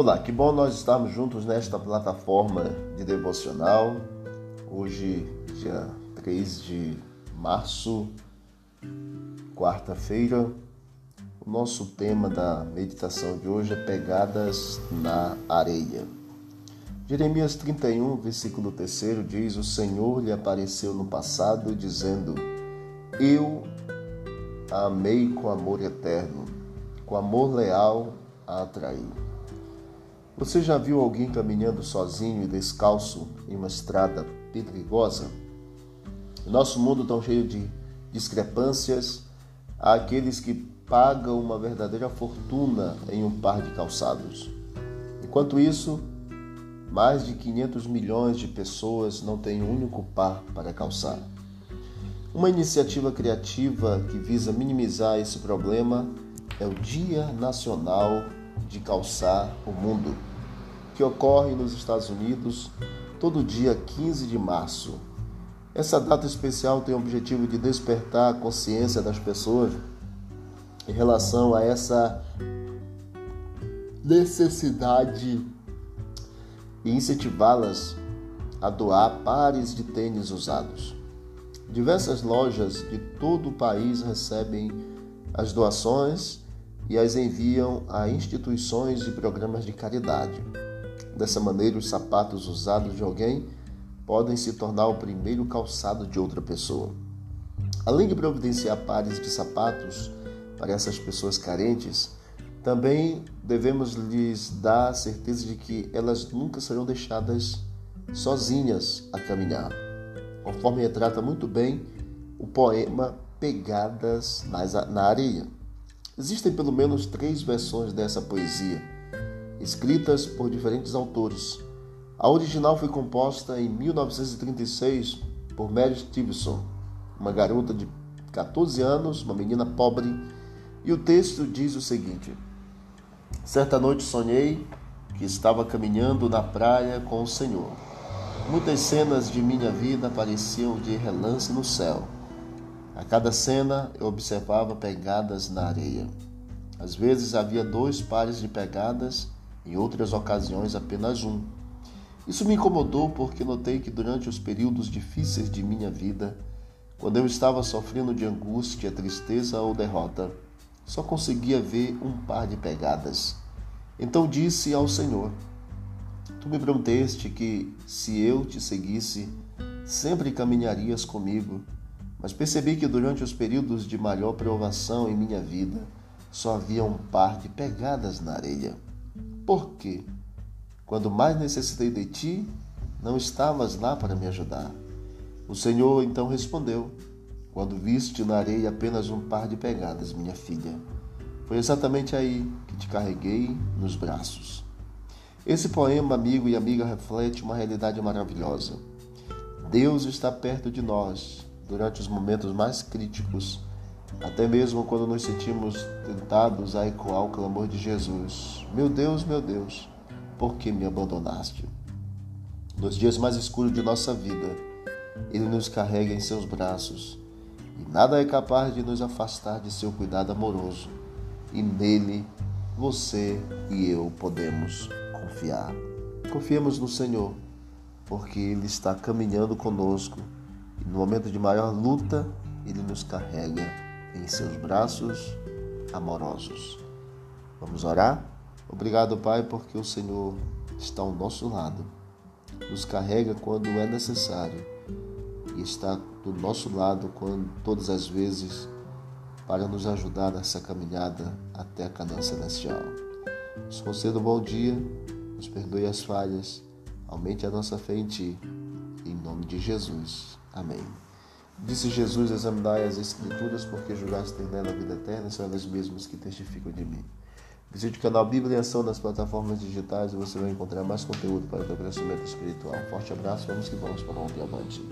Olá, que bom nós estarmos juntos nesta plataforma de devocional. Hoje, dia 3 de março, quarta-feira. O nosso tema da meditação de hoje é Pegadas na Areia. Jeremias 31, versículo 3 diz: O Senhor lhe apareceu no passado, dizendo: Eu a amei com amor eterno, com amor leal a atraí. Você já viu alguém caminhando sozinho e descalço em uma estrada perigosa? Em nosso mundo tão cheio de discrepâncias, há aqueles que pagam uma verdadeira fortuna em um par de calçados. Enquanto isso, mais de 500 milhões de pessoas não têm um único par para calçar. Uma iniciativa criativa que visa minimizar esse problema é o Dia Nacional de Calçar o Mundo que ocorre nos Estados Unidos todo dia 15 de março. Essa data especial tem o objetivo de despertar a consciência das pessoas em relação a essa necessidade e incentivá-las a doar pares de tênis usados. Diversas lojas de todo o país recebem as doações e as enviam a instituições e programas de caridade. Dessa maneira, os sapatos usados de alguém podem se tornar o primeiro calçado de outra pessoa. Além de providenciar pares de sapatos para essas pessoas carentes, também devemos lhes dar a certeza de que elas nunca serão deixadas sozinhas a caminhar. Conforme retrata muito bem o poema Pegadas na Areia. Existem pelo menos três versões dessa poesia escritas por diferentes autores. A original foi composta em 1936 por Mary Stevenson, uma garota de 14 anos, uma menina pobre, e o texto diz o seguinte: Certa noite sonhei que estava caminhando na praia com o Senhor. Muitas cenas de minha vida apareciam de relance no céu. A cada cena eu observava pegadas na areia. Às vezes havia dois pares de pegadas em outras ocasiões apenas um. Isso me incomodou porque notei que durante os períodos difíceis de minha vida, quando eu estava sofrendo de angústia, tristeza ou derrota, só conseguia ver um par de pegadas. Então disse ao Senhor: Tu me prometeste que, se eu te seguisse, sempre caminharias comigo, mas percebi que durante os períodos de maior provação em minha vida, só havia um par de pegadas na areia. Por quê? Quando mais necessitei de ti, não estavas lá para me ajudar. O Senhor então respondeu: Quando viste na areia apenas um par de pegadas, minha filha, foi exatamente aí que te carreguei nos braços. Esse poema, amigo e amiga, reflete uma realidade maravilhosa. Deus está perto de nós durante os momentos mais críticos até mesmo quando nos sentimos tentados a ecoar o clamor de Jesus: Meu Deus, meu Deus, por que me abandonaste? Nos dias mais escuros de nossa vida, Ele nos carrega em seus braços e nada é capaz de nos afastar de seu cuidado amoroso, e nele você e eu podemos confiar. Confiemos no Senhor, porque Ele está caminhando conosco e no momento de maior luta, Ele nos carrega em seus braços amorosos. Vamos orar? Obrigado, Pai, porque o Senhor está ao nosso lado, nos carrega quando é necessário e está do nosso lado quando todas as vezes para nos ajudar nessa caminhada até a Canaã celestial. Nos conceda um bom dia, nos perdoe as falhas, aumente a nossa fé em Ti. Em nome de Jesus. Amém. Disse Jesus: Examinai as Escrituras, porque julgaste ter nela a vida eterna, são elas mesmas que testificam de mim. Visite o canal Bíblia em Ação nas plataformas digitais e você vai encontrar mais conteúdo para o teu crescimento espiritual. forte abraço, vamos que vamos para o diamante.